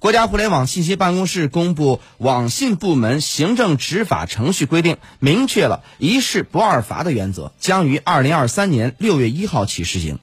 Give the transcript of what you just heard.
国家互联网信息办公室公布《网信部门行政执法程序规定》，明确了一事不二罚的原则，将于二零二三年六月一号起施行。